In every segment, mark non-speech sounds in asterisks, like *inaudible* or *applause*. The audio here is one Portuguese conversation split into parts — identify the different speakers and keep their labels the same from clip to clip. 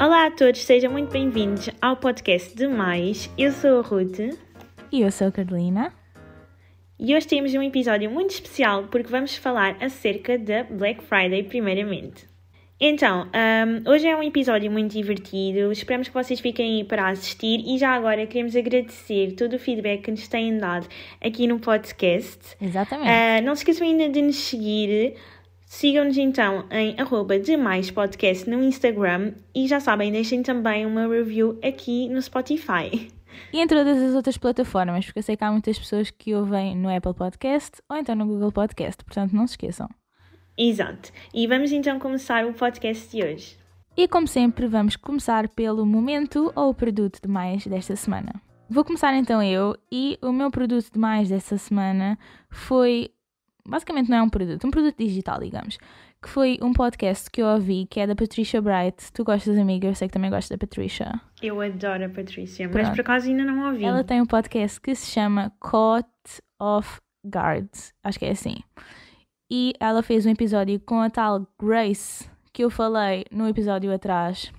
Speaker 1: Olá a todos, sejam muito bem-vindos ao podcast de Mais. Eu sou a Ruth
Speaker 2: E eu sou a Carolina.
Speaker 1: e hoje temos um episódio muito especial porque vamos falar acerca da Black Friday, primeiramente. Então, ahm, hoje é um episódio muito divertido, esperamos que vocês fiquem aí para assistir e já agora queremos agradecer todo o feedback que nos têm dado aqui no podcast.
Speaker 2: Exatamente.
Speaker 1: Ah, não se esqueçam ainda de nos seguir. Sigam-nos então em arroba demais podcast no Instagram e já sabem, deixem também uma review aqui no Spotify.
Speaker 2: E em todas as outras plataformas, porque eu sei que há muitas pessoas que ouvem no Apple Podcast ou então no Google Podcast, portanto não se esqueçam.
Speaker 1: Exato. E vamos então começar o podcast de hoje.
Speaker 2: E como sempre, vamos começar pelo momento ou produto de mais desta semana. Vou começar então eu, e o meu produto de mais desta semana foi. Basicamente não é um produto, um produto digital, digamos. Que foi um podcast que eu ouvi, que é da Patricia Bright. Tu gostas, amiga? Eu sei que também gostas da Patricia.
Speaker 1: Eu adoro a Patrícia, mas
Speaker 2: Pronto.
Speaker 1: por acaso ainda não ouvi.
Speaker 2: Ela tem um podcast que se chama Caught Off Guard. Acho que é assim. E ela fez um episódio com a tal Grace, que eu falei no episódio atrás,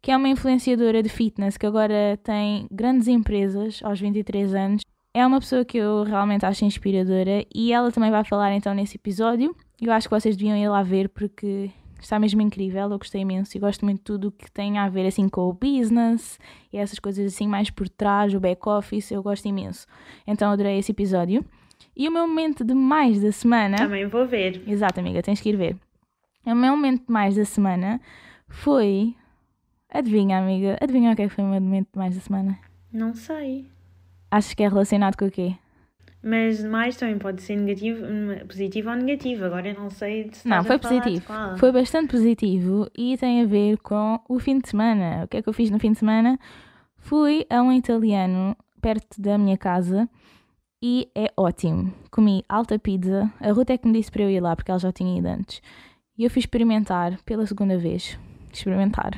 Speaker 2: que é uma influenciadora de fitness que agora tem grandes empresas aos 23 anos. É uma pessoa que eu realmente acho inspiradora e ela também vai falar então nesse episódio. Eu acho que vocês deviam ir lá ver porque está mesmo incrível, eu gostei imenso e gosto muito de tudo o que tem a ver assim com o business e essas coisas assim mais por trás, o back office, eu gosto imenso. Então adorei esse episódio. E o meu momento de mais da semana.
Speaker 1: Também vou ver.
Speaker 2: Exato, amiga, tens que ir ver. O meu momento de mais da semana foi. Adivinha, amiga, adivinha o que é que foi o meu momento de mais da semana?
Speaker 1: Não sei.
Speaker 2: Achas que é relacionado com o quê?
Speaker 1: Mas mais também pode ser negativo, positivo ou negativo. Agora eu não sei se
Speaker 2: Não, foi positivo. Foi bastante positivo e tem a ver com o fim de semana. O que é que eu fiz no fim de semana? Fui a um italiano perto da minha casa e é ótimo. Comi alta pizza. A Ruth é que me disse para eu ir lá porque ela já tinha ido antes. E eu fui experimentar pela segunda vez. Experimentar.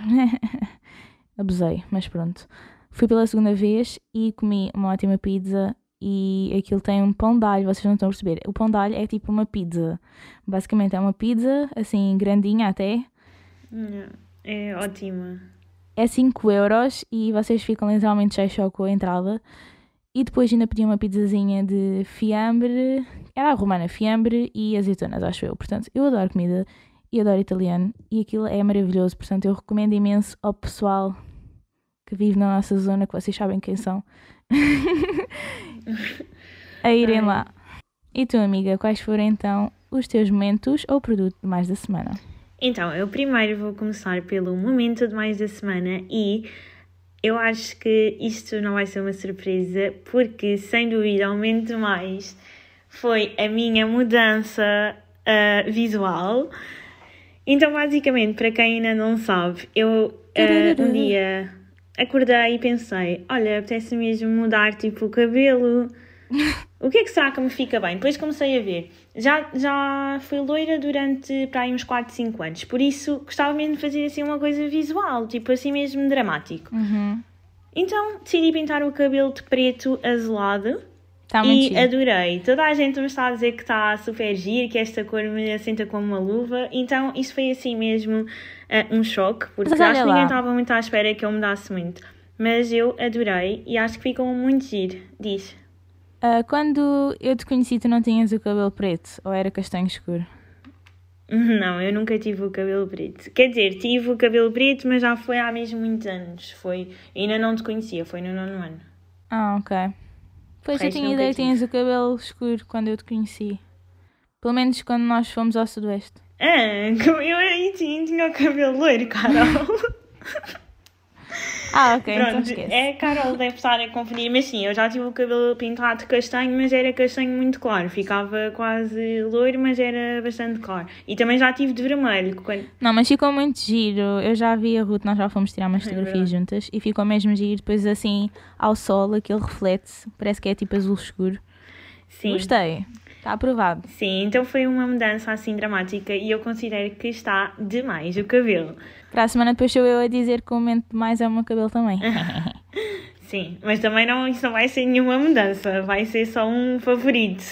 Speaker 2: *laughs* Abusei, mas pronto. Fui pela segunda vez e comi uma ótima pizza e aquilo tem um pão de alho, vocês não estão a perceber. O pão de alho é tipo uma pizza. Basicamente é uma pizza, assim, grandinha até.
Speaker 1: Hum, É ótima.
Speaker 2: É 5 euros e vocês ficam literalmente cheios só com a entrada. E depois ainda pedi uma pizzazinha de fiambre. Era a romana, fiambre e azeitonas, acho eu. Portanto, eu adoro comida e adoro italiano. E aquilo é maravilhoso. Portanto, eu recomendo imenso ao pessoal que vive na nossa zona, que vocês sabem quem são, *laughs* a irem
Speaker 1: Ai.
Speaker 2: lá. E tu, amiga, quais foram então os teus momentos ou produto de mais da semana?
Speaker 1: Então, eu primeiro vou começar pelo momento de mais da semana e eu acho que isto não vai ser uma surpresa, porque sem dúvida o momento de mais foi a minha mudança ah, visual. Então, basicamente, para quem ainda não sabe, eu ah, um dia acordei e pensei: olha, apetece mesmo mudar tipo o cabelo. *laughs* O que é que será que me fica bem? Depois comecei a ver. Já, já fui loira durante para aí uns 4, 5 anos. Por isso gostava mesmo de fazer assim uma coisa visual, tipo assim mesmo dramático.
Speaker 2: Uhum.
Speaker 1: Então decidi pintar o cabelo de preto azulado
Speaker 2: Tá
Speaker 1: e
Speaker 2: giro.
Speaker 1: adorei. Toda a gente me está a dizer que está super giro, que esta cor me assenta como uma luva. Então isso foi assim mesmo ah, um choque, porque
Speaker 2: Mas
Speaker 1: acho que ninguém estava muito à espera que eu mudasse muito. Mas eu adorei e acho que ficou muito giro. Diz.
Speaker 2: Ah, quando eu te conheci, tu não tinhas o cabelo preto ou era castanho escuro? *laughs*
Speaker 1: Não, eu nunca tive o cabelo preto. Quer dizer, tive o cabelo preto, mas já foi há mesmo muitos anos. Foi, ainda não te conhecia, foi no nono ano.
Speaker 2: Ah, ok. Pois eu tinha ideia que tinhas o cabelo escuro quando eu te conheci. Pelo menos quando nós fomos ao Sudoeste.
Speaker 1: Ah, *laughs* eu aí tinha, tinha o cabelo loiro, Carol. *laughs*
Speaker 2: Ah, ok, então
Speaker 1: Pronto,
Speaker 2: esquece.
Speaker 1: é Carol deve estar a confundir, mas sim, eu já tive o cabelo pintado de castanho, mas era castanho muito claro. Ficava quase loiro, mas era bastante claro. E também já tive de vermelho. Quando...
Speaker 2: Não, mas ficou muito giro. Eu já vi a Ruth, nós já fomos tirar umas
Speaker 1: É
Speaker 2: fotografias juntas e ficou mesmo giro. Depois assim, ao sol, aquele reflete, parece que é tipo azul escuro.
Speaker 1: Sim.
Speaker 2: Gostei. Está aprovado.
Speaker 1: Sim, então foi uma mudança assim dramática e eu considero que está demais o cabelo.
Speaker 2: Para a semana depois sou eu a dizer que o momento de mais é o meu cabelo também. *laughs*
Speaker 1: Sim, mas também não, isso não vai ser nenhuma mudança, vai ser só um favorito.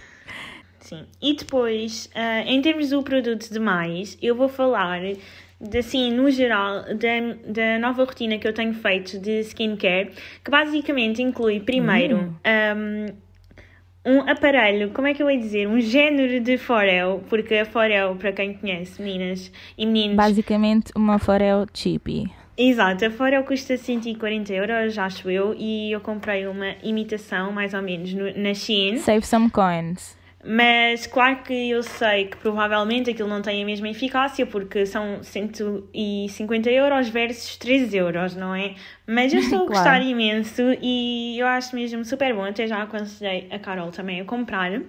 Speaker 1: *laughs* Sim, e depois, ah, em termos do produto de mais, eu vou falar de, assim, no geral, da, da nova rotina que eu tenho feito de skincare, que basicamente inclui primeiro
Speaker 2: Hum.
Speaker 1: um, um aparelho, como é que eu ia dizer? Um género de Forel, porque a Forel, para quem conhece, meninas e meninos,
Speaker 2: Basicamente, uma Forel Chippy.
Speaker 1: Exato, a Forel custa 140 euros, acho eu, e eu comprei uma imitação, mais ou menos, no- na Shein.
Speaker 2: Save some coins.
Speaker 1: Mas claro que eu sei que provavelmente aquilo não tem a mesma eficácia, porque são 150 euros versus 3 euros, não é? Mas eu estou a *laughs*
Speaker 2: Claro.
Speaker 1: gostar imenso e eu acho mesmo super bom, até já aconselhei a Carol também a comprar.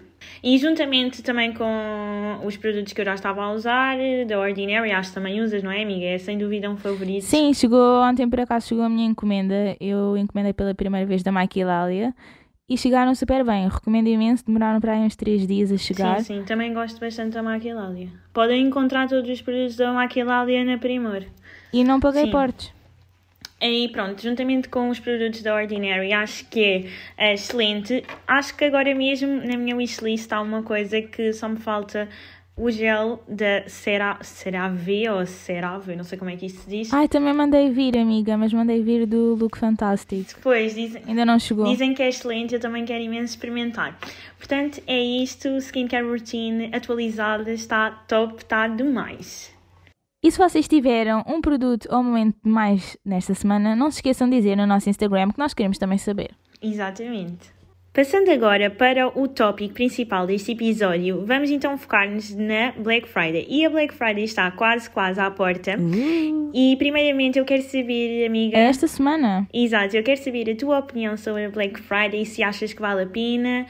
Speaker 1: E juntamente também com os produtos que eu já estava a usar, da Ordinary, acho que também usas, não é, amiga? É sem dúvida um favorito.
Speaker 2: Sim, chegou ontem por acaso chegou a minha encomenda. Eu encomendei pela primeira vez da Maquilalia e chegaram super bem. Recomendo imenso, demoraram para aí uns 3 dias a chegar.
Speaker 1: Sim, sim, também gosto bastante da Maquilalia. Podem encontrar todos os produtos da Maquilalia na Primor.
Speaker 2: E não paguei
Speaker 1: Sim.
Speaker 2: portos.
Speaker 1: E pronto, juntamente com os produtos da Ordinary, acho que é excelente. Acho que agora mesmo na minha wishlist há uma coisa que só me falta o gel da Cera, CeraVe ou CeraVe, não sei como é que isso se diz.
Speaker 2: Ai, também mandei vir, amiga, mas mandei vir do Look Fantastic.
Speaker 1: Depois dizem,
Speaker 2: Ainda não chegou.
Speaker 1: dizem que é excelente, eu também quero imenso experimentar. Portanto, é isto, skincare routine atualizada, está top, está demais.
Speaker 2: E se vocês tiveram um produto ou um momento mais nesta semana, não se esqueçam de dizer no nosso Instagram que nós queremos também saber.
Speaker 1: Exatamente. Passando agora para o tópico principal deste episódio, vamos então focar-nos na Black Friday. E a Black Friday está quase, quase à porta. E primeiramente eu quero saber, amiga.
Speaker 2: É esta semana.
Speaker 1: Exato, eu quero saber a tua opinião sobre a Black Friday, se achas que vale a pena,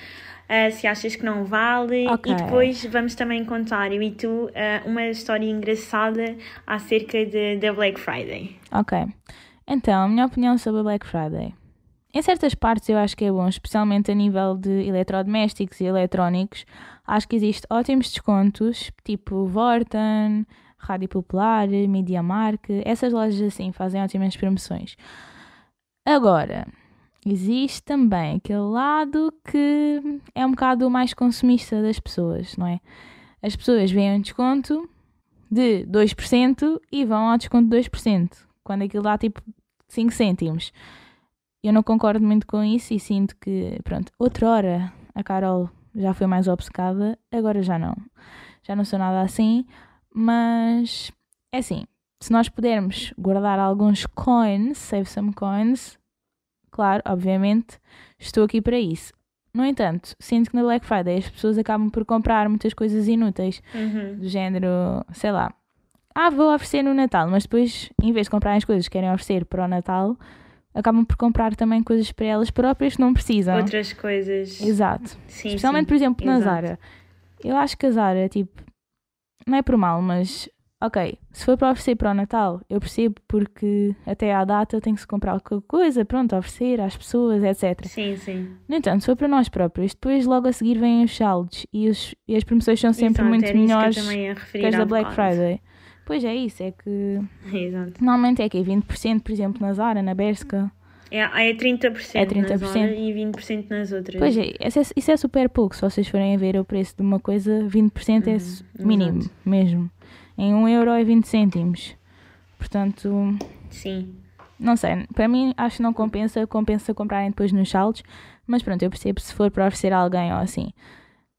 Speaker 1: ah, se achas que não vale.
Speaker 2: Ok.
Speaker 1: E depois vamos também contar, eu e tu, ah, uma história engraçada acerca da Black Friday.
Speaker 2: Ok. Então, a minha opinião sobre a Black Friday. Em certas partes eu acho que é bom, especialmente a nível de eletrodomésticos e eletrónicos. Acho que existe ótimos descontos, tipo Vorten, Rádio Popular, MediaMark. Essas lojas assim fazem ótimas promoções. Agora, existe também aquele lado que é um bocado mais consumista das pessoas, não é? As pessoas veem um desconto de 2% e vão ao desconto de 2%, quando aquilo dá tipo 5 cêntimos. Eu não concordo muito com isso e sinto que, pronto, outra hora a Carol já foi mais obcecada, agora já não. Já não sou nada assim, mas é assim, se nós pudermos guardar alguns coins, save some coins, claro, obviamente, estou aqui para isso. No entanto, sinto que na Black Friday as pessoas acabam por comprar muitas coisas inúteis
Speaker 1: Uhum.
Speaker 2: do género, sei lá, ah, vou oferecer no Natal, mas depois, em vez de comprarem as coisas que querem oferecer para o Natal, acabam por comprar também coisas para elas próprias que não precisam.
Speaker 1: Outras coisas.
Speaker 2: Exato.
Speaker 1: Sim,
Speaker 2: Especialmente,
Speaker 1: sim.
Speaker 2: por exemplo, na
Speaker 1: Exato.
Speaker 2: Zara. Eu acho que a Zara, tipo, não é por mal, mas ok, se for para oferecer para o Natal, eu percebo porque até à data tem que se comprar qualquer coisa, pronto, oferecer às pessoas, etc.
Speaker 1: Sim, sim.
Speaker 2: No entanto, se for para nós próprios, depois logo a seguir vêm os saldos e, os- e as promoções são sempre
Speaker 1: Exato,
Speaker 2: muito
Speaker 1: que
Speaker 2: melhores que
Speaker 1: referir
Speaker 2: as da Black. Friday. Pois é isso, é que *laughs*
Speaker 1: Exato.
Speaker 2: normalmente é que é 20%, por exemplo, na Zara, na Berska.
Speaker 1: É, é 30%,
Speaker 2: É
Speaker 1: na
Speaker 2: 30%.
Speaker 1: Zara e 20% nas outras.
Speaker 2: Pois é, isso é, isso é super pouco. Se vocês forem a ver o preço de uma coisa, 20% é
Speaker 1: Uhum,
Speaker 2: s- mínimo
Speaker 1: exato.
Speaker 2: mesmo. Em 1 euro é 20 cêntimos. Portanto,
Speaker 1: Sim.
Speaker 2: não sei, para mim acho que não compensa, compensa comprarem depois nos saldos, mas pronto, eu percebo se for para oferecer a alguém ou assim.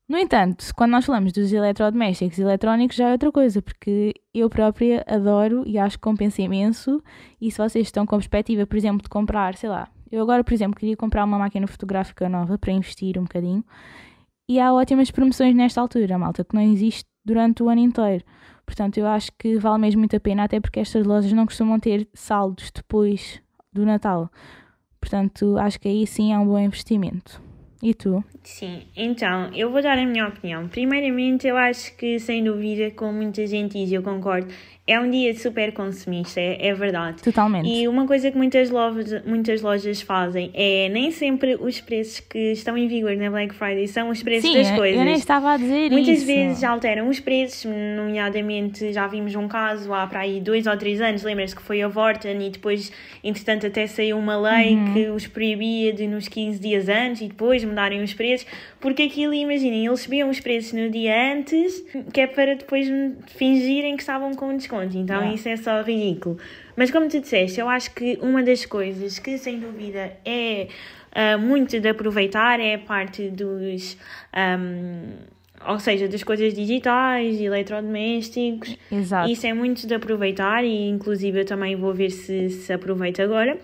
Speaker 2: No entanto, quando nós falamos dos eletrodomésticos e eletrónicos já é outra coisa, porque eu própria adoro e acho que compensa imenso. E se vocês estão com perspectiva, por exemplo, de comprar, sei lá, eu agora, por exemplo, queria comprar uma máquina fotográfica nova para investir um bocadinho, e há ótimas promoções nesta altura, malta, que não existe durante o ano inteiro. Portanto, eu acho que vale mesmo muito a pena, até porque estas lojas não costumam ter saldos depois do Natal. Portanto, acho que aí sim é um bom investimento. E tu?
Speaker 1: Sim, então, eu vou dar a minha opinião. Primeiramente, eu acho que, sem dúvida, como muita gente eu concordo, é um dia super consumista, é, é verdade.
Speaker 2: Totalmente.
Speaker 1: E uma coisa que muitas lojas, muitas lojas fazem é nem sempre os preços que estão em vigor na Black Friday são os preços
Speaker 2: Sim,
Speaker 1: das coisas.
Speaker 2: eu nem estava a dizer
Speaker 1: Muitas
Speaker 2: isso.
Speaker 1: vezes alteram os preços, nomeadamente já vimos um caso há para aí dois ou três anos, lembras-te que foi a Vorten e depois, entretanto, até saiu uma lei
Speaker 2: Uhum.
Speaker 1: que os proibia de nos 15 dias antes e depois mudarem os preços, porque aquilo, imaginem, eles subiam os preços no dia antes, que é para depois fingirem que estavam com desconto. Então
Speaker 2: Yeah.
Speaker 1: isso é só ridículo. Mas como tu disseste, eu acho que uma das coisas que sem dúvida é ah, muito de aproveitar é a parte dos. ahm, ou seja, das coisas digitais, eletrodomésticos.
Speaker 2: Exato.
Speaker 1: Isso é muito de aproveitar e inclusive eu também vou ver se se aproveita agora.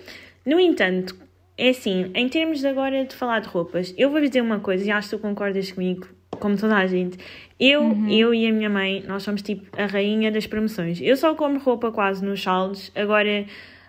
Speaker 1: No entanto, é assim, em termos de agora de falar de roupas, eu vou-vos dizer uma coisa e acho que tu concordas comigo, como toda a gente. Eu, eu e a minha mãe, nós somos tipo a rainha das promoções. Eu só compro roupa quase nos saldos. Agora,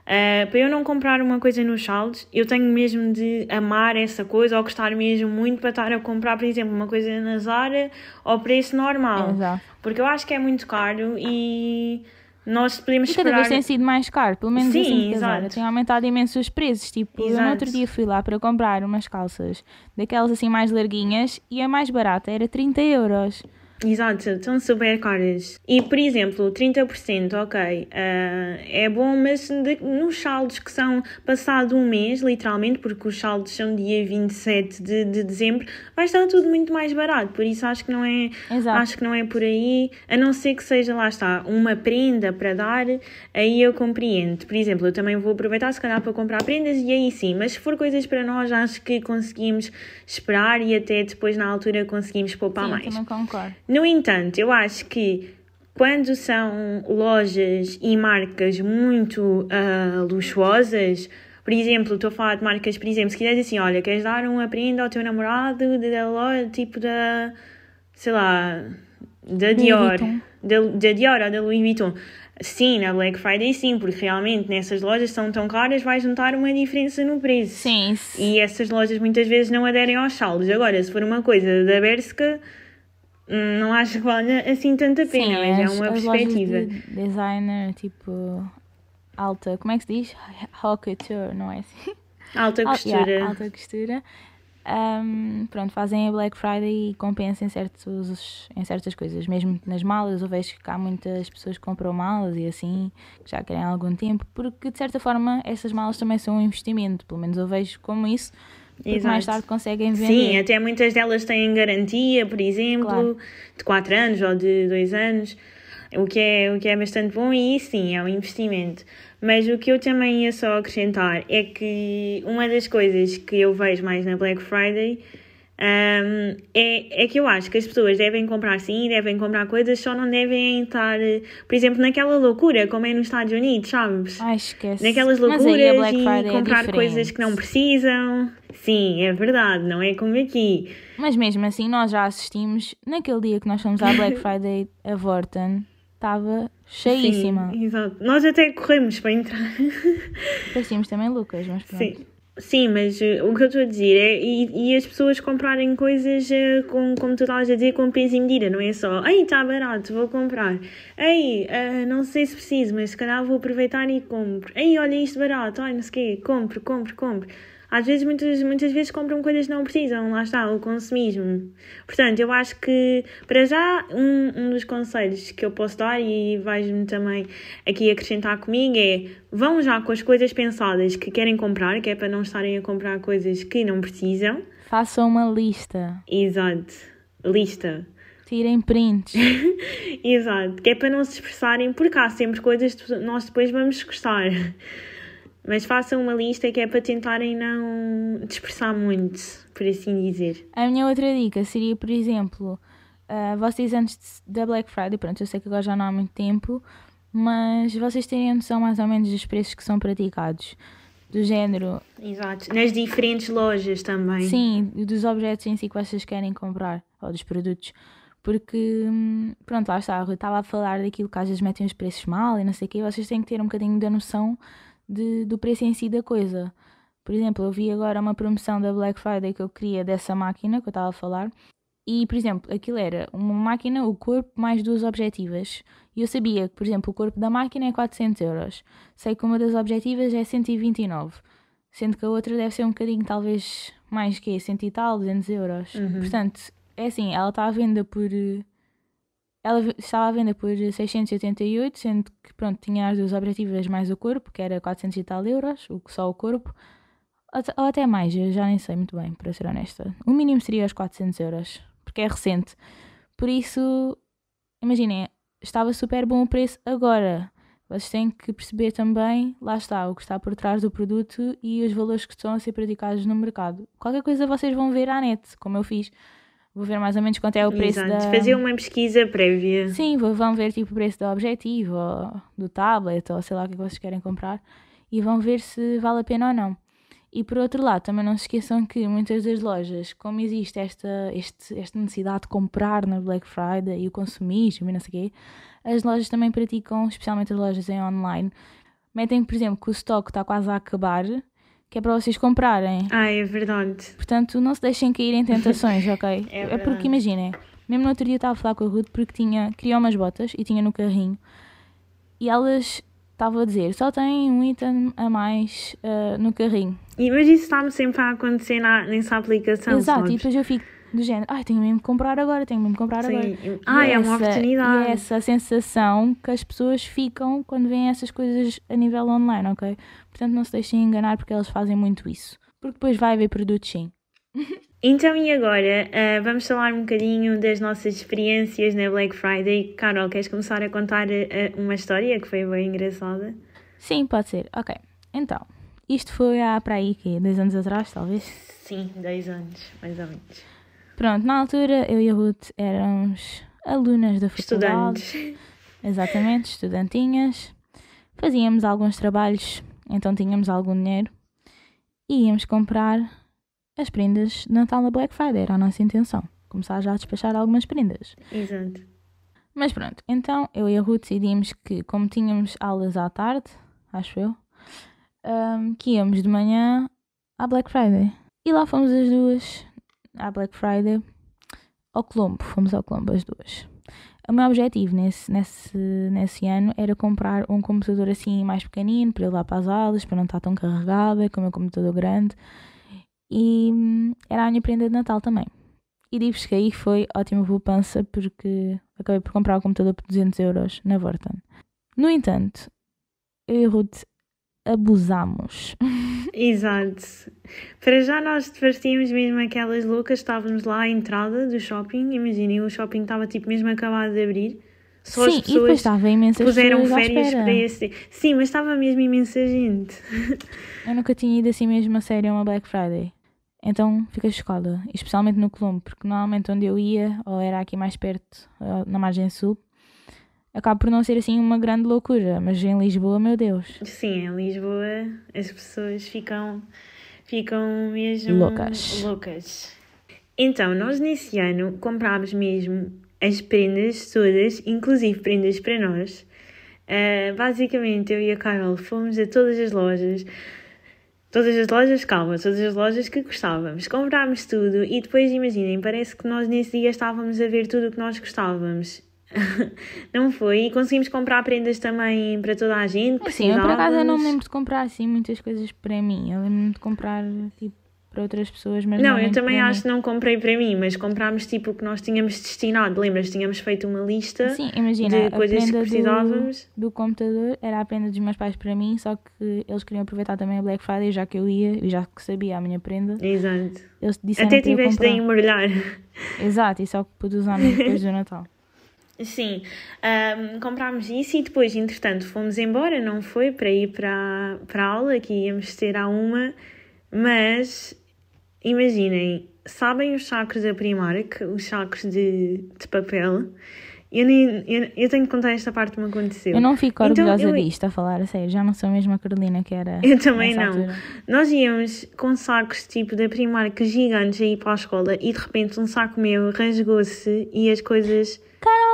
Speaker 1: ah, para eu não comprar uma coisa nos saldos, eu tenho mesmo de amar essa coisa ou gostar mesmo muito para estar a comprar, por exemplo, uma coisa na Zara ao preço normal.
Speaker 2: Exato.
Speaker 1: Porque eu acho que é muito caro e nós podemos
Speaker 2: E cada
Speaker 1: esperar.
Speaker 2: vez tem sido mais caro, pelo menos
Speaker 1: Sim,
Speaker 2: assim que a Zara
Speaker 1: exato.
Speaker 2: tem aumentado imenso os preços. Tipo, eu no
Speaker 1: Exato.
Speaker 2: outro dia fui lá para comprar umas calças daquelas assim mais larguinhas e a mais barata era 30 euros.
Speaker 1: Exato, estão super caras. E, por exemplo, 30%, ok, ah, é bom, mas de- nos saldos que são passado um mês, literalmente, porque os saldos são dia 27 de, de dezembro, vai estar tudo muito mais barato. Por isso acho que não é,
Speaker 2: Exato.
Speaker 1: acho que não é por aí, a não ser que seja, lá está, uma prenda para dar, aí eu compreendo. Por exemplo, eu também vou aproveitar se calhar para comprar prendas e aí sim, mas se for coisas para nós, acho que conseguimos esperar e até depois na altura conseguimos poupar
Speaker 2: Sim,
Speaker 1: mais.
Speaker 2: também concordo.
Speaker 1: No entanto, eu acho que quando são lojas e marcas muito ah, luxuosas, por exemplo, estou a falar de marcas, por exemplo, se quiseres assim, olha, queres dar uma prenda ao teu namorado da loja, tipo da, sei lá, da Dior, da, da Dior ou da Louis Vuitton. Sim, na Black Friday sim, porque realmente nessas lojas são tão caras, vais notar uma diferença no preço.
Speaker 2: Sim.
Speaker 1: E essas lojas muitas vezes não aderem aos saldos. Agora, se for uma coisa da Berska, hum, não acho que valha assim tanta pena, mas é
Speaker 2: as-
Speaker 1: uma
Speaker 2: as
Speaker 1: perspectiva.
Speaker 2: De designer, tipo, alta, como é que se diz? Haute couture, não é assim?
Speaker 1: Alta
Speaker 2: Al-
Speaker 1: costura.
Speaker 2: yeah, alta costura. Ahm, pronto, fazem a Black Friday e compensam em, certos, em certas coisas. Mesmo nas malas, eu vejo que há muitas pessoas que compram malas e assim, que já querem há algum tempo, porque de certa forma essas malas também são um investimento. Pelo menos eu vejo como isso, porque mais
Speaker 1: Exato.
Speaker 2: tarde conseguem
Speaker 1: Sim,
Speaker 2: vender.
Speaker 1: até muitas delas têm garantia, por exemplo,
Speaker 2: Claro.
Speaker 1: de 4 anos ou de 2 anos, o que, é, o que é bastante bom e sim, é um investimento. Mas o que eu também ia só acrescentar é que uma das coisas que eu vejo mais na Black Friday hum, é, é que eu acho que as pessoas devem comprar sim, devem comprar coisas, só não devem estar, por exemplo, naquela loucura como é nos Estados Unidos, sabes?
Speaker 2: Ai, esquece.
Speaker 1: Naquelas loucuras e
Speaker 2: é
Speaker 1: comprar
Speaker 2: diferente.
Speaker 1: coisas que não precisam. Sim, é verdade, não é como aqui.
Speaker 2: Mas mesmo assim, nós já assistimos, naquele dia que nós fomos à Black *laughs* Friday, a Vorten estava cheíssima.
Speaker 1: Sim, exato. Nós até corremos para entrar.
Speaker 2: Parecíamos também Lucas, mas pronto.
Speaker 1: Sim. Sim, mas eh, o que eu estou a dizer é. E, e as pessoas comprarem coisas eh, com, como tu estavas a dizer, com peso e medida, não é só. Ei, está barato, vou comprar. Ei, eh, não sei se preciso, mas se calhar vou aproveitar e compro. Ei, olha isto barato, ai, não sei o quê, compro, compro, compro. Às vezes, muitas, muitas vezes compram coisas que não precisam, lá está, o consumismo. Portanto, eu acho que, para já, um, um dos conselhos que eu posso dar, e vais-me também aqui acrescentar comigo, é vão já com as coisas pensadas que querem comprar, que é para não estarem a comprar coisas que não precisam.
Speaker 2: Façam uma lista.
Speaker 1: Exato. Lista.
Speaker 2: Tirem prints. *laughs*
Speaker 1: Exato. Que é para não se expressarem, porque há sempre coisas que nós depois vamos gostar. Mas façam uma lista que é para tentarem não dispersar muito, por assim dizer.
Speaker 2: A minha outra dica seria, por exemplo, ah, vocês antes da Black Friday, pronto, eu sei que agora já não há muito tempo, mas vocês terem a noção mais ou menos dos preços que são praticados. Do género,
Speaker 1: Exato. Nas diferentes lojas também.
Speaker 2: sim, dos objetos em si que vocês querem comprar, ou dos produtos. Porque, hum, pronto, lá está, eu estava a falar daquilo que às vezes metem os preços mal e não sei o quê, vocês têm que ter um bocadinho da noção de, do preço em si da coisa. Por exemplo, eu vi agora uma promoção da Black Friday que eu queria dessa máquina que eu estava a falar. E, por exemplo, aquilo era uma máquina, o corpo mais duas objetivas. E eu sabia que, por exemplo, o corpo da máquina é 400 euros. Sei que uma das objetivas é 129. Sendo que a outra deve ser um bocadinho, talvez, mais que 100 e tal, 200 euros.
Speaker 1: Uhum.
Speaker 2: Portanto, é assim, ela está à venda por... Ela estava à venda por 688, sendo que, pronto, tinha as duas objetivas mais o corpo, que era 400 e tal euros, o, só o corpo. Ou até mais, já nem sei muito bem, para ser honesta. O mínimo seria os 400 euros, porque é recente. Por isso, imaginem, estava super bom o preço agora. Vocês têm que perceber também, lá está, o que está por trás do produto e os valores que estão a ser praticados no mercado. Qualquer coisa vocês vão ver à net, como eu fiz. Vou ver mais ou menos quanto é o preço
Speaker 1: Exato.
Speaker 2: da...
Speaker 1: Fazer uma pesquisa prévia.
Speaker 2: Sim, vou- vão ver tipo o preço do objetivo, ou do tablet, ou sei lá o que é que vocês querem comprar, e vão ver se vale a pena ou não. E por outro lado, também não se esqueçam que muitas das lojas, como existe esta, este, esta necessidade de comprar na Black Friday e o consumismo e não sei o quê, as lojas também praticam, especialmente as lojas em online, metem, por exemplo, que o estoque está quase a acabar, que é para vocês comprarem.
Speaker 1: Ah, é verdade.
Speaker 2: Portanto, não se deixem cair em tentações, *laughs* ok?
Speaker 1: É
Speaker 2: É, porque imaginem, mesmo no outro dia estava a falar com a Ruth porque tinha, queria umas botas e tinha no carrinho e elas estavam a dizer só tem um item a mais ah, no carrinho.
Speaker 1: E, mas isso está-me sempre a acontecer na, nessa aplicação.
Speaker 2: Exato, e
Speaker 1: sabes?
Speaker 2: depois eu fico do género, ai, tenho mesmo que comprar agora, tenho mesmo que comprar agora.
Speaker 1: Sim. Ah,
Speaker 2: E
Speaker 1: é uma oportunidade.
Speaker 2: E é essa sensação que as pessoas ficam quando veem essas coisas a nível online, ok? Portanto, não se deixem enganar porque eles fazem muito isso. Porque depois vai haver produtos sim. *laughs*
Speaker 1: Então, e agora? ah, vamos falar um bocadinho das nossas experiências na Black Friday. Carol, queres começar a contar ah, uma história que foi bem engraçada?
Speaker 2: Sim, pode ser. Ok. Então, isto foi há para aí que dois anos atrás, talvez.
Speaker 1: Sim, 10 anos, mais ou menos.
Speaker 2: Pronto, na altura eu e a Ruth éramos alunas da faculdade.
Speaker 1: Estudantes.
Speaker 2: Exatamente, estudantinhas. Fazíamos alguns trabalhos, então tínhamos algum dinheiro. E íamos comprar as prendas de Natal na Black Friday, era a nossa intenção. Começar já a despachar algumas prendas.
Speaker 1: Exato.
Speaker 2: Mas pronto, então eu e a Ruth decidimos que, como tínhamos aulas à tarde, acho eu, hum, que íamos de manhã à Black Friday. E lá fomos as duas à Black Friday, ao Colombo, fomos ao Colombo as duas. O meu objetivo nesse, nesse, nesse ano era comprar um computador assim mais pequenino para ir lá para as aulas, para não estar tão carregada, com o meu computador grande. E hum, era a minha prenda de Natal também. E digo-vos que aí foi ótima poupança porque acabei por comprar o computador por 200 euros na Vorten. No entanto, eu e Ruth abusámos.
Speaker 1: Exato. Para já nós parecíamos mesmo aquelas loucas, estávamos lá à entrada do shopping, imaginem, o shopping estava tipo mesmo acabado de abrir. Só
Speaker 2: Sim,
Speaker 1: as
Speaker 2: e depois
Speaker 1: pessoas
Speaker 2: estava imensas
Speaker 1: puseram
Speaker 2: pessoas
Speaker 1: férias para esse. Sim, mas estava mesmo imensa gente. *laughs*
Speaker 2: Eu nunca tinha ido assim mesmo a sério a uma Black Friday. Então fiquei chocada, especialmente no Colombo, porque normalmente onde eu ia, ou era aqui mais perto, na margem sul, acaba por não ser assim uma grande loucura, mas em Lisboa, meu Deus.
Speaker 1: Sim, em Lisboa as pessoas ficam, ficam mesmo
Speaker 2: Loucas.
Speaker 1: loucas. Então, nós nesse ano comprámos mesmo as prendas todas, inclusive prendas para nós. Ah, basicamente, eu e a Carol fomos a todas as lojas. Todas as lojas, calma, todas as lojas que gostávamos. Comprámos tudo e depois, imaginem, parece que nós nesse dia estávamos a ver tudo o que nós gostávamos. *laughs* Não foi? E conseguimos comprar prendas também para toda a gente. que
Speaker 2: Sim, eu por acaso eu não me
Speaker 1: precisávamos.
Speaker 2: lembro de comprar assim muitas coisas para mim. Eu lembro-me de comprar tipo para outras pessoas, mas
Speaker 1: Não,
Speaker 2: não
Speaker 1: eu
Speaker 2: muito
Speaker 1: também acho que não comprei para mim, mas comprámos tipo o que nós tínhamos destinado. Lembras? Tínhamos feito uma lista.
Speaker 2: Sim, imagina,
Speaker 1: de coisas que
Speaker 2: prenda do,
Speaker 1: precisávamos.
Speaker 2: do computador era a prenda dos meus pais para mim, só que eles queriam aproveitar também a Black Friday, já que eu ia e já que sabia a minha prenda.
Speaker 1: Exato.
Speaker 2: Eles disseram
Speaker 1: Até tiveste de embrulhar.
Speaker 2: Exato, e só pude usar depois do *laughs* Natal.
Speaker 1: Sim, ahm, comprámos isso e depois, entretanto, fomos embora, não foi? Para ir para, para a aula que íamos ter à uma, mas imaginem, sabem os sacos da Primark, os sacos de, de papel? Eu, nem, eu, eu tenho que contar esta parte que me aconteceu.
Speaker 2: Eu não fico
Speaker 1: Então,
Speaker 2: orgulhosa
Speaker 1: eu-
Speaker 2: disto, a falar a sério. Já não sou mesmo a Carolina que era.
Speaker 1: Eu também não.
Speaker 2: altura.
Speaker 1: Nós íamos com sacos tipo da Primark gigantes a ir para a escola e de repente um saco meu rasgou-se e as coisas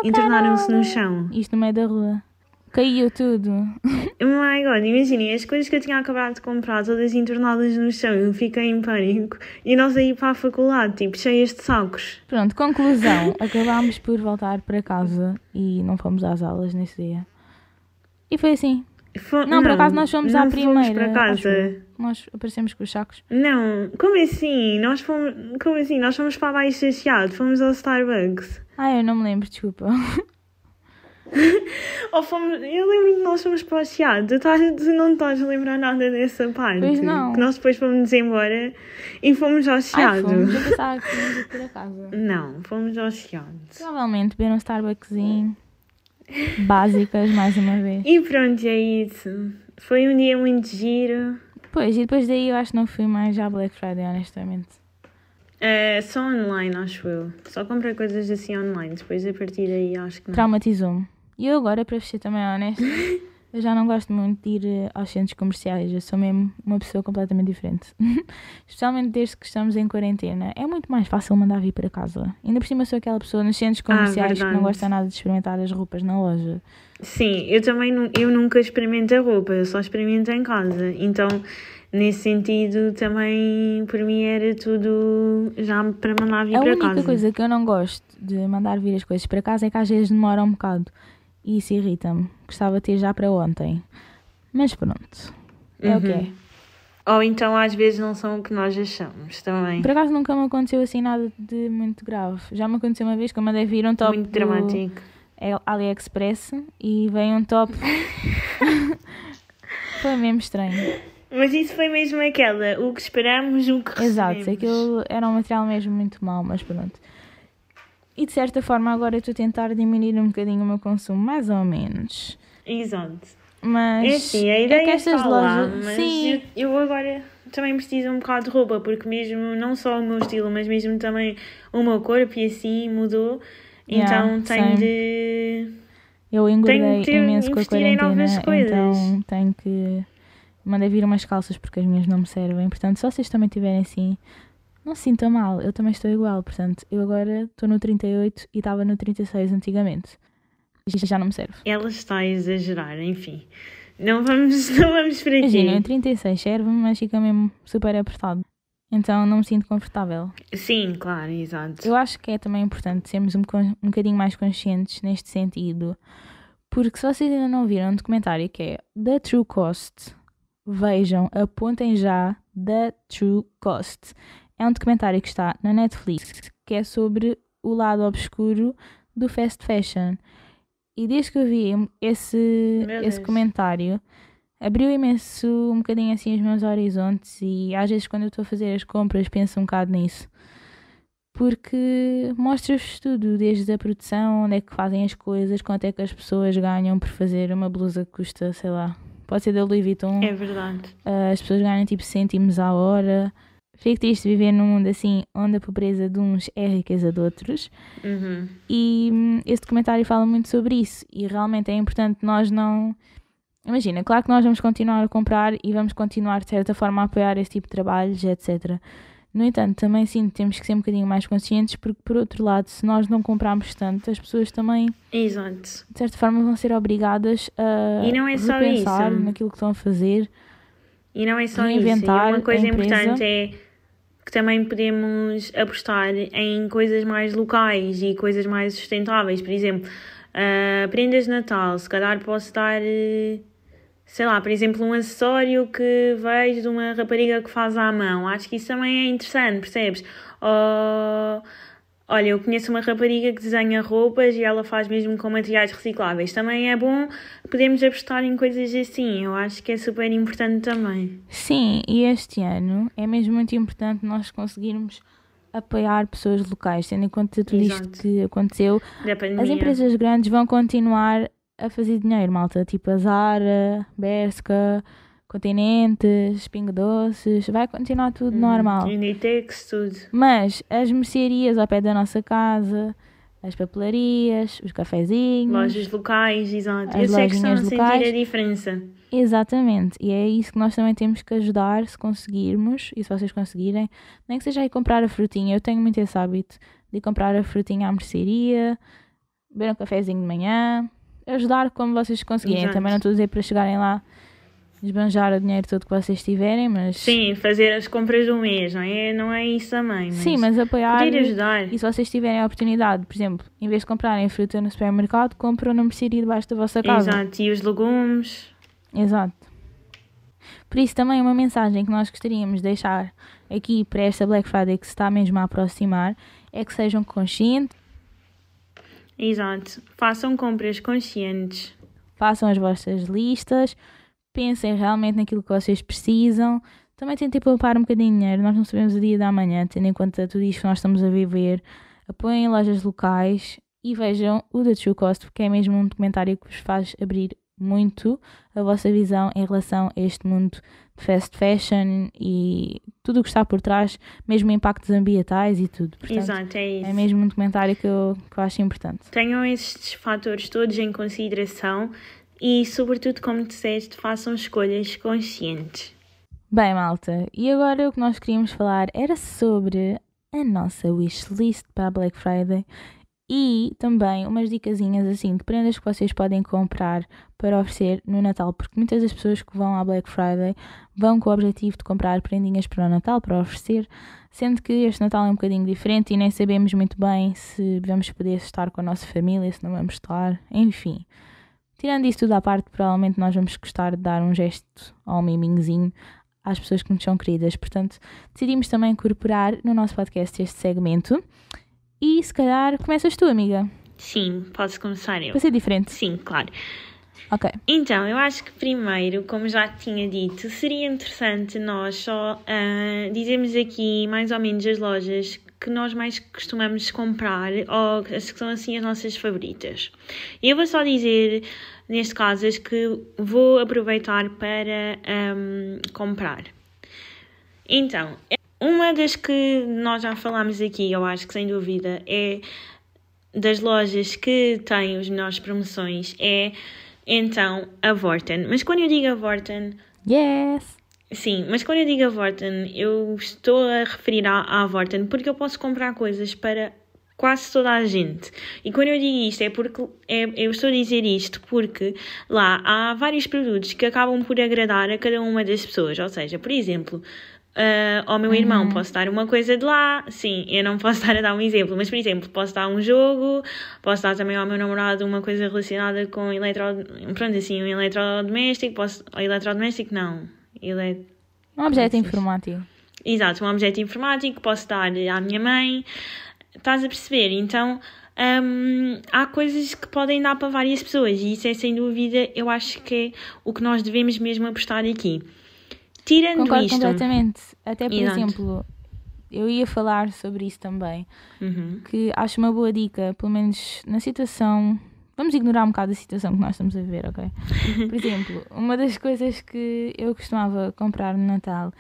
Speaker 2: Carol,
Speaker 1: entornaram-se no chão.
Speaker 2: Isto no meio da rua. Caiu tudo.
Speaker 1: Oh my god, imaginem, as coisas que eu tinha acabado de comprar, todas entornadas no chão, eu fiquei em pânico. E nós aí para a faculdade, tipo, cheias de sacos.
Speaker 2: Pronto, conclusão. *laughs* Acabámos por voltar para casa e não fomos às aulas nesse dia. E foi assim.
Speaker 1: Fo-
Speaker 2: Não, por acaso nós fomos à
Speaker 1: não
Speaker 2: primeira.
Speaker 1: Fomos para casa.
Speaker 2: Nós aparecemos com os sacos.
Speaker 1: Não, como assim? Nós fomos, como assim? Nós fomos para baixo Chiado, fomos ao Starbucks.
Speaker 2: Ah, eu não me lembro, desculpa. *laughs*
Speaker 1: Ou fomos, eu lembro que nós fomos para o Chiado, tu, não estás a lembrar nada dessa parte.
Speaker 2: Pois não.
Speaker 1: Que nós depois fomos embora e fomos ao
Speaker 2: Ai,
Speaker 1: Chiado.
Speaker 2: fomos. Eu *laughs* pensava que íamos ir para casa.
Speaker 1: Não, fomos ao Chiado.
Speaker 2: Provavelmente beber um Starbucksinho. básicas, mais uma vez.
Speaker 1: E pronto, é isso. Foi um dia muito giro.
Speaker 2: Pois, e depois daí eu acho que não fui mais à Black Friday, honestamente.
Speaker 1: É, só online, acho eu. Só comprei coisas assim online. Depois a partir daí acho que não.
Speaker 2: Traumatizou-me. E eu agora, para ser também honesta, *laughs* eu já não gosto muito de ir eh, aos centros comerciais. Eu sou mesmo uma pessoa completamente diferente. *laughs* Especialmente desde que estamos em quarentena. É muito mais fácil mandar vir para casa. Ainda por cima sou aquela pessoa nos centros comerciais que não gosta nada de experimentar as roupas na loja.
Speaker 1: Sim, eu também eu nunca experimento a roupa, eu só experimento em casa. Então, nesse sentido, também por mim era tudo já para mandar vir
Speaker 2: A
Speaker 1: para
Speaker 2: única
Speaker 1: casa.
Speaker 2: coisa que eu não gosto de mandar vir as coisas para casa é que às vezes demora um bocado. E isso irrita-me. Gostava de ter já para ontem. Mas pronto. É o que é.
Speaker 1: Uhum. Ou então às vezes não são o que nós achamos também.
Speaker 2: Por acaso nunca me aconteceu assim nada de muito grave. Já me aconteceu uma vez que eu mandei vir um top
Speaker 1: Muito dramático.
Speaker 2: AliExpress e veio um top. *laughs* Foi mesmo estranho.
Speaker 1: Mas isso foi mesmo aquela, o que esperamos, o que
Speaker 2: Exato,
Speaker 1: recebemos.
Speaker 2: aquilo era um material mesmo muito mau, mas pronto. E de certa forma agora estou a tentar diminuir um bocadinho o meu consumo, mais ou menos.
Speaker 1: Exato.
Speaker 2: Mas
Speaker 1: É assim, a ideia
Speaker 2: é que estas
Speaker 1: lá,
Speaker 2: lojas.
Speaker 1: mas
Speaker 2: Sim,
Speaker 1: eu, eu agora também preciso um bocado de roupa, porque mesmo, não só o meu estilo, mas mesmo também o meu corpo e assim mudou.
Speaker 2: Yeah,
Speaker 1: então tenho de...
Speaker 2: eu engordei
Speaker 1: Tenho que ter-
Speaker 2: imenso com a quarentena,
Speaker 1: novas coisas.
Speaker 2: então tenho que. Mandei vir umas calças porque as minhas não me servem. Portanto, se vocês também tiverem assim, não se sintam mal, eu também estou igual. Portanto, eu agora estou no 38 e estava no 36 antigamente. Isto já não me serve.
Speaker 1: Ela está a exagerar, enfim. Não vamos, *laughs* não vamos
Speaker 2: Imagina, em
Speaker 1: aqui.
Speaker 2: 36 serve-me, mas fica mesmo super apertado. Então não me sinto confortável.
Speaker 1: Sim, claro, exato.
Speaker 2: Eu acho que é também importante sermos um, um bocadinho mais conscientes neste sentido. Porque se vocês ainda não viram um documentário que é The True Cost, vejam, apontem já The True Cost. É um documentário que está na Netflix que é sobre o lado obscuro do fast fashion. E desde que eu vi esse,
Speaker 1: Meu
Speaker 2: esse
Speaker 1: Deus.
Speaker 2: comentário, abriu imenso um bocadinho assim os meus horizontes e às vezes quando eu estou a fazer as compras penso um bocado nisso. Porque mostra-vos tudo, desde a produção, onde é que fazem as coisas, quanto é que as pessoas ganham por fazer uma blusa que custa, sei lá, pode ser da Louis Vuitton,
Speaker 1: É verdade.
Speaker 2: Uh, as pessoas ganham tipo cêntimos à hora. Fico triste de viver num mundo assim, onde a pobreza de uns é a riqueza de outros.
Speaker 1: Uhum.
Speaker 2: E hum, esse documentário fala muito sobre isso. E realmente é importante nós não. Imagina, claro que nós vamos continuar a comprar e vamos continuar de certa forma a apoiar esse tipo de trabalhos, etc. No entanto, também sim, temos que ser um bocadinho mais conscientes, porque por outro lado, se nós não comprarmos tanto, as pessoas também,
Speaker 1: Exato.
Speaker 2: de certa forma, vão ser obrigadas a
Speaker 1: E não é só
Speaker 2: repensar
Speaker 1: isso.
Speaker 2: naquilo que estão a fazer.
Speaker 1: E não é só isso. E
Speaker 2: Reinventar
Speaker 1: uma coisa importante é que também podemos apostar em coisas mais locais e coisas mais sustentáveis. Por exemplo, ah, prendas de Natal. Se calhar posso dar, eh, sei lá, por exemplo, um acessório que vejo de uma rapariga que faz à mão. Acho que isso também é interessante, percebes? Ou, olha, eu conheço uma rapariga que desenha roupas e ela faz mesmo com materiais recicláveis. Também é bom podemos apostar em coisas assim. Eu acho que é super importante também.
Speaker 2: Sim, e este ano é mesmo muito importante nós conseguirmos apoiar pessoas locais, tendo em conta tudo isto
Speaker 1: Exato.
Speaker 2: que aconteceu. As empresas grandes vão continuar a fazer dinheiro, malta, tipo a Zara, Berska, Continentes, Pingo Doces, vai continuar tudo
Speaker 1: Uhum.
Speaker 2: normal.
Speaker 1: Unitex, tudo.
Speaker 2: Mas as mercearias ao pé da nossa casa, as papelarias, os cafezinhos,
Speaker 1: Lojas locais, exato.
Speaker 2: As
Speaker 1: Eu sei que estão a sentir a diferença.
Speaker 2: Exatamente, e é isso que nós também temos que ajudar se conseguirmos, e se vocês conseguirem, nem que seja aí comprar a frutinha. Eu tenho muito esse hábito de ir comprar a frutinha à mercearia, beber um cafezinho de manhã, ajudar como vocês conseguirem.
Speaker 1: Exato.
Speaker 2: Também não estou a dizer para chegarem lá esbanjar o dinheiro todo que vocês tiverem, mas
Speaker 1: Sim, fazer as compras do mês, não é? Não é isso também. Mas
Speaker 2: sim, mas apoiar.
Speaker 1: Poder ajudar.
Speaker 2: E se vocês tiverem a oportunidade, por exemplo, em vez de comprarem fruta no supermercado, compram na mercearia debaixo da vossa casa.
Speaker 1: Exato. E os legumes.
Speaker 2: Exato. Por isso, também uma mensagem que nós gostaríamos de deixar aqui para esta Black Friday que se está mesmo a aproximar é que sejam conscientes,
Speaker 1: Exato. Façam compras conscientes.
Speaker 2: façam as vossas listas, pensem realmente naquilo que vocês precisam. Também tentem poupar um bocadinho de dinheiro, nós não sabemos o dia da manhã, tendo em conta tudo isto que nós estamos a viver. Apoiem lojas locais e vejam o The True Cost, porque é mesmo um documentário que vos faz abrir muito a vossa visão em relação a este mundo de fast fashion e tudo o que está por trás, mesmo impactos ambientais e tudo. Portanto,
Speaker 1: Exato, é isso.
Speaker 2: é mesmo um documentário que eu, que eu acho importante.
Speaker 1: Tenham estes fatores todos em consideração e, sobretudo, como disseste, façam escolhas conscientes.
Speaker 2: Bem, malta, e agora o que nós queríamos falar era sobre a nossa wishlist para a Black Friday e também umas dicasinhas assim de prendas que vocês podem comprar para oferecer no Natal, porque muitas das pessoas que vão à Black Friday vão com o objetivo de comprar prendinhas para o Natal, para oferecer, sendo que este Natal é um bocadinho diferente e nem sabemos muito bem se vamos poder estar com a nossa família, se não vamos estar, enfim. Tirando isso tudo à parte, provavelmente nós vamos gostar de dar um gesto ao miminhozinho às pessoas que nos são queridas. Portanto, decidimos também incorporar no nosso podcast este segmento. E se calhar começas tu, amiga.
Speaker 1: Sim, posso começar eu.
Speaker 2: Para ser diferente.
Speaker 1: Sim, claro.
Speaker 2: Ok.
Speaker 1: Então, eu acho que primeiro, como já tinha dito, seria interessante nós só uh, dizermos aqui mais ou menos as lojas que nós mais costumamos comprar ou as que são assim as nossas favoritas. Eu vou só dizer, neste caso, as que vou aproveitar para um, comprar. Então, uma das que nós já falámos aqui, eu acho que sem dúvida, é das lojas que têm as melhores promoções, é então a Vorten. Mas quando eu digo a Vorten.
Speaker 2: Yes!
Speaker 1: Sim, mas quando eu digo a Vorten, eu estou a referir à, à Vorten porque eu posso comprar coisas para quase toda a gente. E quando eu digo isto é porque é, eu estou a dizer isto porque lá há vários produtos que acabam por agradar a cada uma das pessoas. Ou seja, por exemplo, uh, ao meu irmão
Speaker 2: Uhum.
Speaker 1: posso dar uma coisa de lá, sim, eu não *laughs* posso estar a dar um exemplo, mas por exemplo, posso dar um jogo, posso dar também ao meu namorado uma coisa relacionada com eletro, pronto, assim, um eletrodoméstico, posso, eletrodoméstico não, ele,
Speaker 2: Um objeto
Speaker 1: é se diz?
Speaker 2: informático.
Speaker 1: exato, um objeto informático, posso dar à minha mãe, estás a perceber? Então, hum, há coisas que podem dar para várias pessoas e isso é sem dúvida, eu acho que é o que nós devemos mesmo apostar aqui. Tirando
Speaker 2: Concordo
Speaker 1: isto,
Speaker 2: completamente. Até, por
Speaker 1: Exato.
Speaker 2: exemplo, eu ia falar sobre isso também.
Speaker 1: Uhum.
Speaker 2: Que acho uma boa dica, pelo menos na situação. Vamos ignorar um bocado a situação que nós estamos a viver, ok? *laughs* Por exemplo, uma das coisas que eu costumava comprar no Natal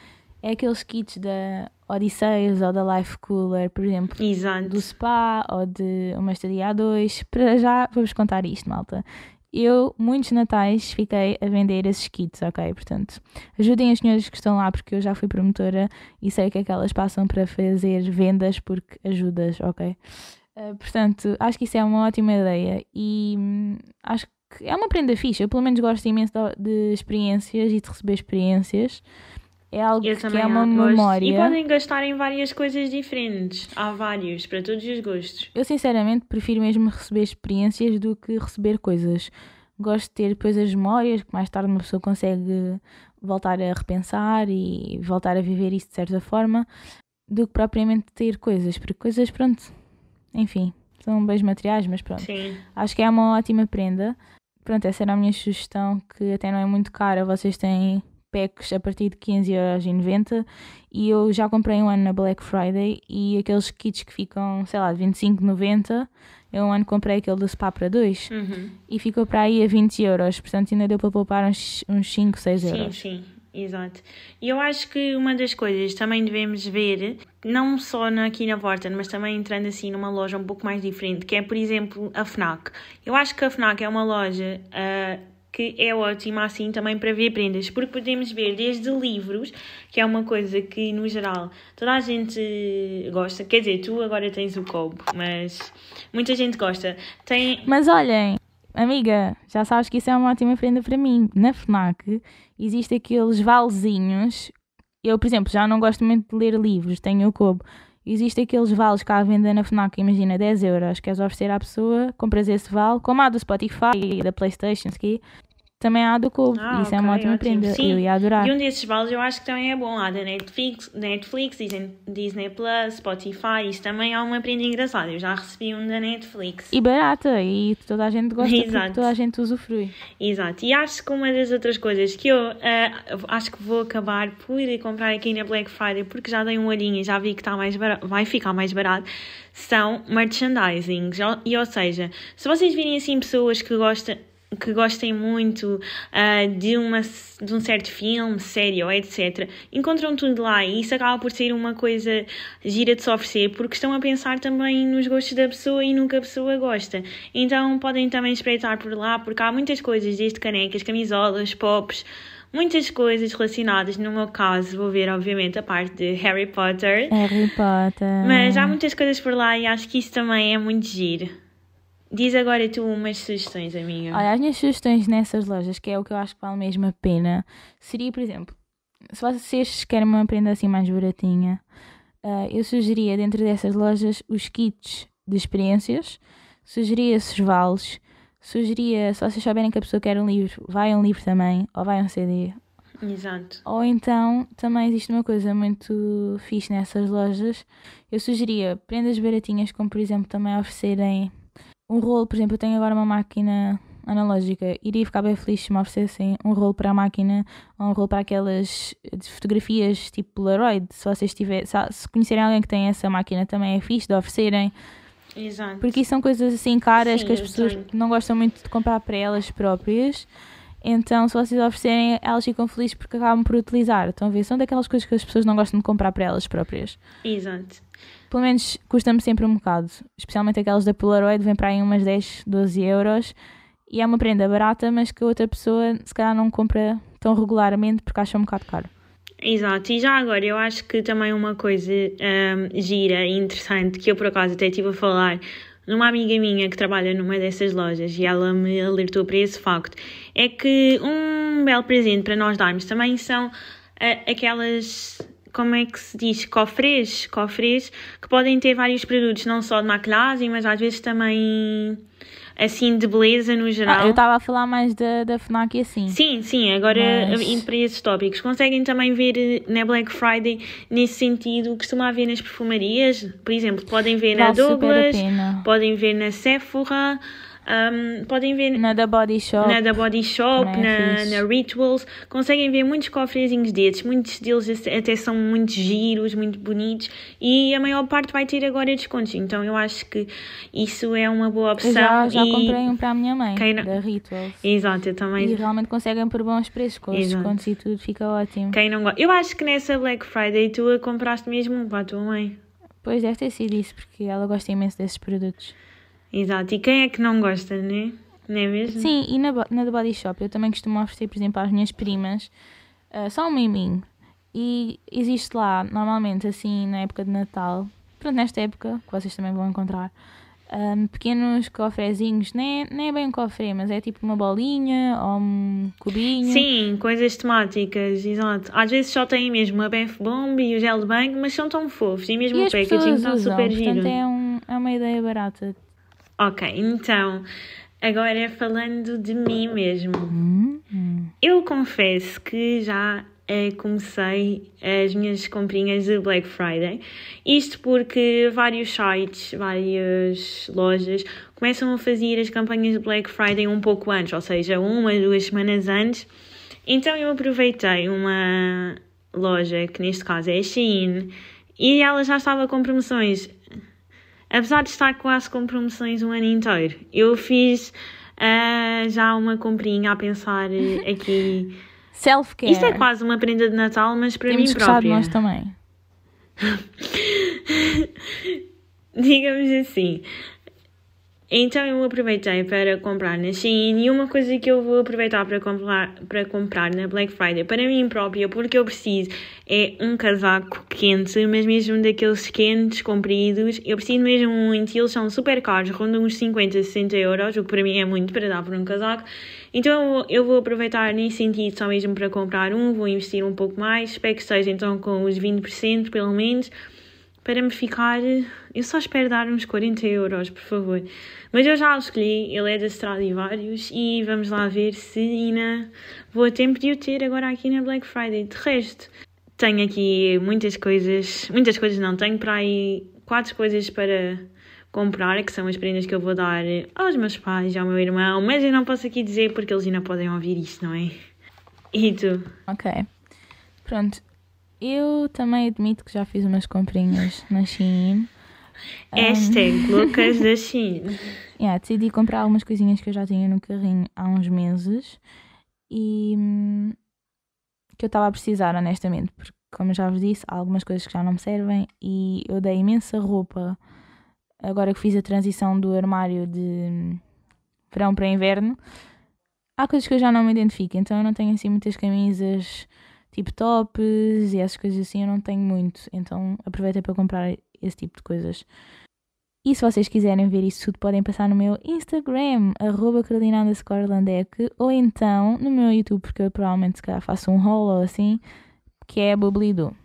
Speaker 2: é aqueles kits da Odisseias ou da Life Cooler, por exemplo,
Speaker 1: Exato.
Speaker 2: do spa ou de uma estadia A2. Para já vou-vos contar isto, malta. Eu, muitos natais, fiquei a vender esses kits, ok? Portanto, ajudem as senhoras que estão lá, porque eu já fui promotora e sei que é que elas passam para fazer vendas, porque ajudas, ok? Uh, portanto, acho que isso é uma ótima ideia e hum, acho que é uma prenda fixa. Eu, pelo menos, gosto imenso de, de experiências e de receber experiências. É algo
Speaker 1: Eu
Speaker 2: que é uma memória.
Speaker 1: E podem gastar em várias coisas diferentes. Há vários, para todos os gostos.
Speaker 2: Eu sinceramente prefiro mesmo receber experiências do que receber coisas. Gosto de ter depois as memórias que mais tarde uma pessoa consegue voltar a repensar e voltar a viver isso de certa forma, do que propriamente ter coisas, porque coisas, pronto, enfim, são bens materiais, mas pronto.
Speaker 1: Sim.
Speaker 2: Acho que é uma ótima prenda. Pronto, essa era a minha sugestão, que até não é muito cara, vocês têm packs a partir de 15,90€ e eu já comprei um ano na Black Friday e aqueles kits que ficam, sei lá, de 25,90€, eu um ano comprei aquele do spa para dois
Speaker 1: Uhum.
Speaker 2: e ficou para aí a 20 euros, portanto ainda deu para poupar uns, uns 5, 6
Speaker 1: Sim,
Speaker 2: euros.
Speaker 1: sim, exato. E eu acho que uma das coisas também devemos ver, não só aqui na Vorten, mas também entrando assim numa loja um pouco mais diferente, que é, por exemplo, a FNAC. Eu acho que a FNAC é uma loja ah, que é ótima assim também para ver prendas, porque podemos ver desde livros, que é uma coisa que no geral toda a gente gosta, quer dizer, tu agora tens o Kobo, mas muita gente gosta. Tem,
Speaker 2: Mas olhem, amiga, já sabes que isso é uma ótima prenda para mim. Na FNAC existe aqueles valezinhos. Eu, por exemplo, já não gosto muito de ler livros, tenho o Kobo. Existe aqueles vales que há à venda na FNAC, imagina 10 euros, queres oferecer à pessoa, compras esse vale, como há do Spotify e da Playstation, aqui, também há do Couve.
Speaker 1: Ah,
Speaker 2: Isso é uma
Speaker 1: ok,
Speaker 2: ótima
Speaker 1: ótimo.
Speaker 2: prenda. Eu ia adorar.
Speaker 1: E um desses vales eu acho que também é bom. Há da Netflix, Netflix Disney, Disney Plus, Spotify. Isso também é uma prenda engraçada. Eu já recebi um da Netflix.
Speaker 2: E barata, e toda a gente gosta
Speaker 1: Exato.
Speaker 2: toda a gente usufrui.
Speaker 1: Exato. E acho que uma das outras coisas que eu ah, acho que vou acabar por comprar aqui na Black Friday, porque já dei um olhinho e já vi que está mais barato, vai ficar mais barato, são merchandising. E ou seja, se vocês virem assim pessoas que gostam que gostem muito ah, de, uma, de um certo filme, série ou etc., encontram tudo lá e isso acaba por ser uma coisa gira de se oferecer porque estão a pensar também nos gostos da pessoa e no que a pessoa gosta. Então podem também espreitar por lá porque há muitas coisas, desde canecas, camisolas, pops, muitas coisas relacionadas. No meu caso, vou ver, obviamente, a parte de Harry Potter.
Speaker 2: Harry Potter.
Speaker 1: Mas há muitas coisas por lá e acho que isso também é muito giro. Diz agora tu umas sugestões, amiga.
Speaker 2: Olha, as minhas sugestões nessas lojas, que é o que eu acho que vale mesmo a pena, seria, por exemplo, se vocês querem uma prenda assim mais baratinha, ah, eu sugeria dentro dessas lojas os kits de experiências, sugeria esses vales, sugeria, se vocês souberem que a pessoa quer um livro, vai um livro também, ou vai um CD.
Speaker 1: Exato.
Speaker 2: Ou então, também existe uma coisa muito fixe nessas lojas, eu sugeria prendas baratinhas, como por exemplo também oferecerem um rolo, por exemplo, eu tenho agora uma máquina analógica, iria ficar bem feliz se me oferecessem um rolo para a máquina ou um rolo para aquelas de fotografias tipo Polaroid. Se vocês tiverem, se, conhecerem alguém que tem essa máquina, também é fixe de oferecerem,
Speaker 1: Exato.
Speaker 2: porque isso são coisas assim caras
Speaker 1: Sim,
Speaker 2: que as pessoas
Speaker 1: tenho.
Speaker 2: não gostam muito de comprar para elas próprias. Então, se vocês oferecerem, elas ficam felizes porque acabam por utilizar. Estão a ver? São daquelas coisas que as pessoas não gostam de comprar para elas próprias.
Speaker 1: Exato.
Speaker 2: Pelo menos custa-me sempre um bocado. Especialmente aquelas da Polaroid, vem para aí umas 10, 12 euros. E é uma prenda barata, mas que a outra pessoa se calhar não compra tão regularmente porque acha um bocado caro.
Speaker 1: Exato, e já agora eu acho que também uma coisa hum, gira e interessante que eu por acaso até estive a falar numa amiga minha que trabalha numa dessas lojas e ela me alertou para esse facto é que um belo presente para nós darmos também são ah, aquelas como é que se diz? Cofres, cofres que podem ter vários produtos, não só de maquilhagem, mas às vezes também assim de beleza no geral.
Speaker 2: Ah, eu estava a falar mais da, da FNAC e assim.
Speaker 1: Sim, sim, agora
Speaker 2: Mas-
Speaker 1: indo para esses tópicos, conseguem também ver eh, na Black Friday nesse sentido, costuma haver nas perfumarias, por exemplo, podem ver na
Speaker 2: Vale
Speaker 1: Douglas, podem ver na Sephora, ahm, podem ver
Speaker 2: Na da Body Shop.
Speaker 1: na da Body Shop,
Speaker 2: é
Speaker 1: na, na Rituals, conseguem ver muitos cofrezinhos desses, muitos deles até são muito giros, muito bonitos e a maior parte vai ter agora descontos, então eu acho que isso é uma boa
Speaker 2: Eu
Speaker 1: opção.
Speaker 2: já, já
Speaker 1: e...
Speaker 2: comprei um para a minha mãe,
Speaker 1: Quem não-
Speaker 2: da Rituals.
Speaker 1: Exato, eu também
Speaker 2: E realmente conseguem por bons preços, com os descontos e tudo, fica ótimo.
Speaker 1: Quem não gosta. Eu acho que nessa Black Friday tu a compraste mesmo um para a tua mãe.
Speaker 2: Pois deve ter sido isso, porque ela gosta imenso desses produtos.
Speaker 1: Exato. E quem é que não gosta, né? Não é mesmo?
Speaker 2: Sim, e na, na da Body Shop eu também costumo oferecer, por exemplo, às minhas primas ah, só um miminho. E existe lá, normalmente, assim, na época de Natal, pronto, nesta época, que vocês também vão encontrar, ahm, pequenos cofrezinhos, nem é, nem é bem um cofre, mas é tipo uma bolinha ou um cubinho.
Speaker 1: Sim, coisas temáticas, exato. Às vezes só têm mesmo a Beth Bomb e o gel de banho, mas são tão fofos. E mesmo
Speaker 2: E
Speaker 1: o packaging está
Speaker 2: usam,
Speaker 1: super
Speaker 2: portanto
Speaker 1: giro.
Speaker 2: é, um, é uma ideia barata.
Speaker 1: Ok, então, agora falando de mim mesmo.
Speaker 2: Hum.
Speaker 1: Eu confesso que já eh, comecei as minhas comprinhas de Black Friday. Isto porque vários sites, várias lojas começam a fazer as campanhas de Black Friday um pouco antes, ou seja, uma, duas semanas antes. Então eu aproveitei uma loja, que neste caso é a Shein, e ela já estava com promoções. Apesar de estar quase com promoções um ano inteiro, eu fiz ah, já uma comprinha a pensar eh, aqui. *laughs*
Speaker 2: Self-care.
Speaker 1: Isto é quase uma prenda de Natal, mas para
Speaker 2: Temos
Speaker 1: mim própria.
Speaker 2: nós também. *laughs*
Speaker 1: Digamos assim. Então eu aproveitei para comprar na Shein e uma coisa que eu vou aproveitar para comprar, para comprar na Black Friday para mim própria, porque eu preciso, é um casaco quente, mas mesmo daqueles quentes, compridos. Eu preciso mesmo muito e eles são super caros, rondam uns 50, 60 euros, o que para mim é muito para dar por um casaco. Então eu vou aproveitar nesse sentido só mesmo para comprar um, vou investir um pouco mais, espero que seja então com os 20% pelo menos para me ficar. Eu só espero dar uns 40 euros, por favor. Mas eu já o escolhi, ele é da Stradivarius e vamos lá ver se ainda vou a tempo de o ter agora aqui na Black Friday. De resto, tenho aqui muitas coisas, muitas coisas não, tenho para aí quatro coisas para comprar, que são as prendas que eu vou dar aos meus pais ao meu irmão, mas eu não posso aqui dizer porque eles ainda podem ouvir isto, não é? E tu?
Speaker 2: Ok. Pronto. Eu também admito que já fiz umas comprinhas na Shein.
Speaker 1: Hashtag um... Lucas da *laughs* Shein.
Speaker 2: Yeah, decidi comprar algumas coisinhas que eu já tinha no carrinho há uns meses e hum, que eu estava a precisar, honestamente, porque, como eu já vos disse, há algumas coisas que já não me servem e eu dei imensa roupa agora que fiz a transição do armário de hum, verão para inverno. Há coisas que eu já não me identifico, então eu não tenho assim muitas camisas tipo tops e essas coisas assim eu não tenho muito, então aproveitei para comprar esse tipo de coisas. E se vocês quiserem ver isso tudo, podem passar no meu Instagram, arroba ou então no meu YouTube, porque eu provavelmente se calhar faço um ou assim, que é Bublido.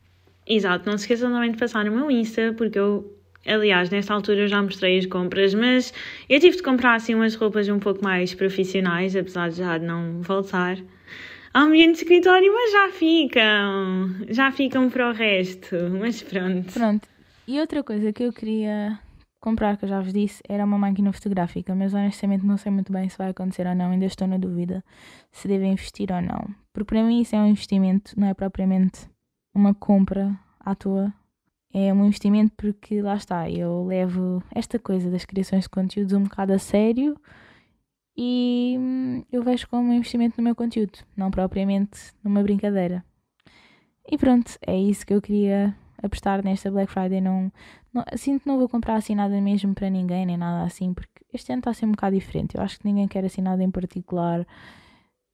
Speaker 1: Exato, não se esqueçam também de passar no meu Insta, porque eu, aliás, nesta altura eu já mostrei as compras, mas eu tive de comprar assim umas roupas um pouco mais profissionais, apesar de já não voltar ambiente de escritório, mas já ficam. Já ficam para o resto. Mas pronto.
Speaker 2: Pronto. E outra coisa que eu queria comprar, que eu já vos disse, era uma máquina fotográfica, mas honestamente não sei muito bem se vai acontecer ou não, ainda estou na dúvida se devo investir ou não. Porque para mim isso é um investimento, não é propriamente uma compra à toa. É um investimento porque lá está, eu levo esta coisa das criações de conteúdos um bocado a sério e hum, eu vejo como um investimento no meu conteúdo, não propriamente numa brincadeira. E pronto, é isso que eu queria apostar nesta Black Friday. Não, não, sinto que não vou comprar assim nada mesmo para ninguém, nem nada assim, porque este ano está a ser um bocado diferente. Eu acho que ninguém quer assim nada em particular.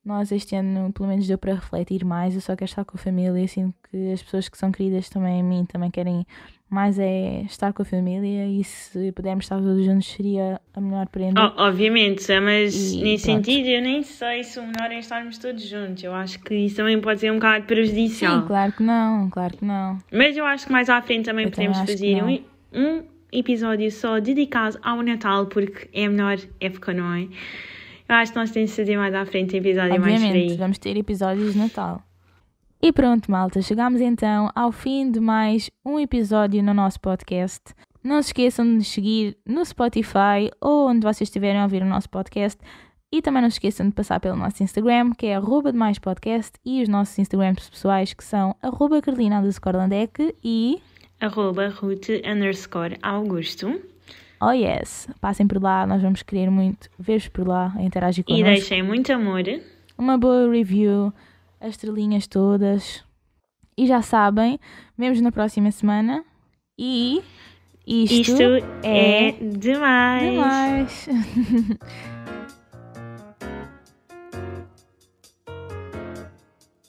Speaker 2: Nós este ano, pelo menos, deu para refletir mais. Eu só quero estar com a família. Sinto que as pessoas que são queridas também a mim também querem mais é estar com a família e se pudermos estar todos juntos seria a melhor prenda.
Speaker 1: Oh, obviamente, mas e, nesse pronto. sentido eu nem sei se o melhor é estarmos todos juntos. Eu acho que isso também pode ser um bocado prejudicial.
Speaker 2: Sim, claro que não, claro que não.
Speaker 1: Mas eu acho que mais à frente também eu podemos também fazer um, um episódio só dedicado ao Natal, porque é a melhor época, não é? Eu acho que nós temos de fazer mais à frente episódio
Speaker 2: Obviamente,
Speaker 1: mais frio.
Speaker 2: vamos ter episódios de Natal. E pronto, malta, chegamos então ao fim de mais um episódio no nosso podcast. Não se esqueçam de nos seguir no Spotify ou onde vocês estiverem a ouvir o nosso podcast. E também não se esqueçam de passar pelo nosso Instagram, que é arroba demais podcast, e os nossos Instagrams pessoais, que são arroba carolina e...
Speaker 1: arroba ruth underscore augusto.
Speaker 2: Oh yes, passem por lá, nós vamos querer muito ver-vos por lá, interagir connosco.
Speaker 1: E deixem muito amor.
Speaker 2: Uma boa review as estrelinhas todas. E já sabem, vemos na próxima semana. E isto,
Speaker 1: isto é, é demais.
Speaker 2: demais. *laughs*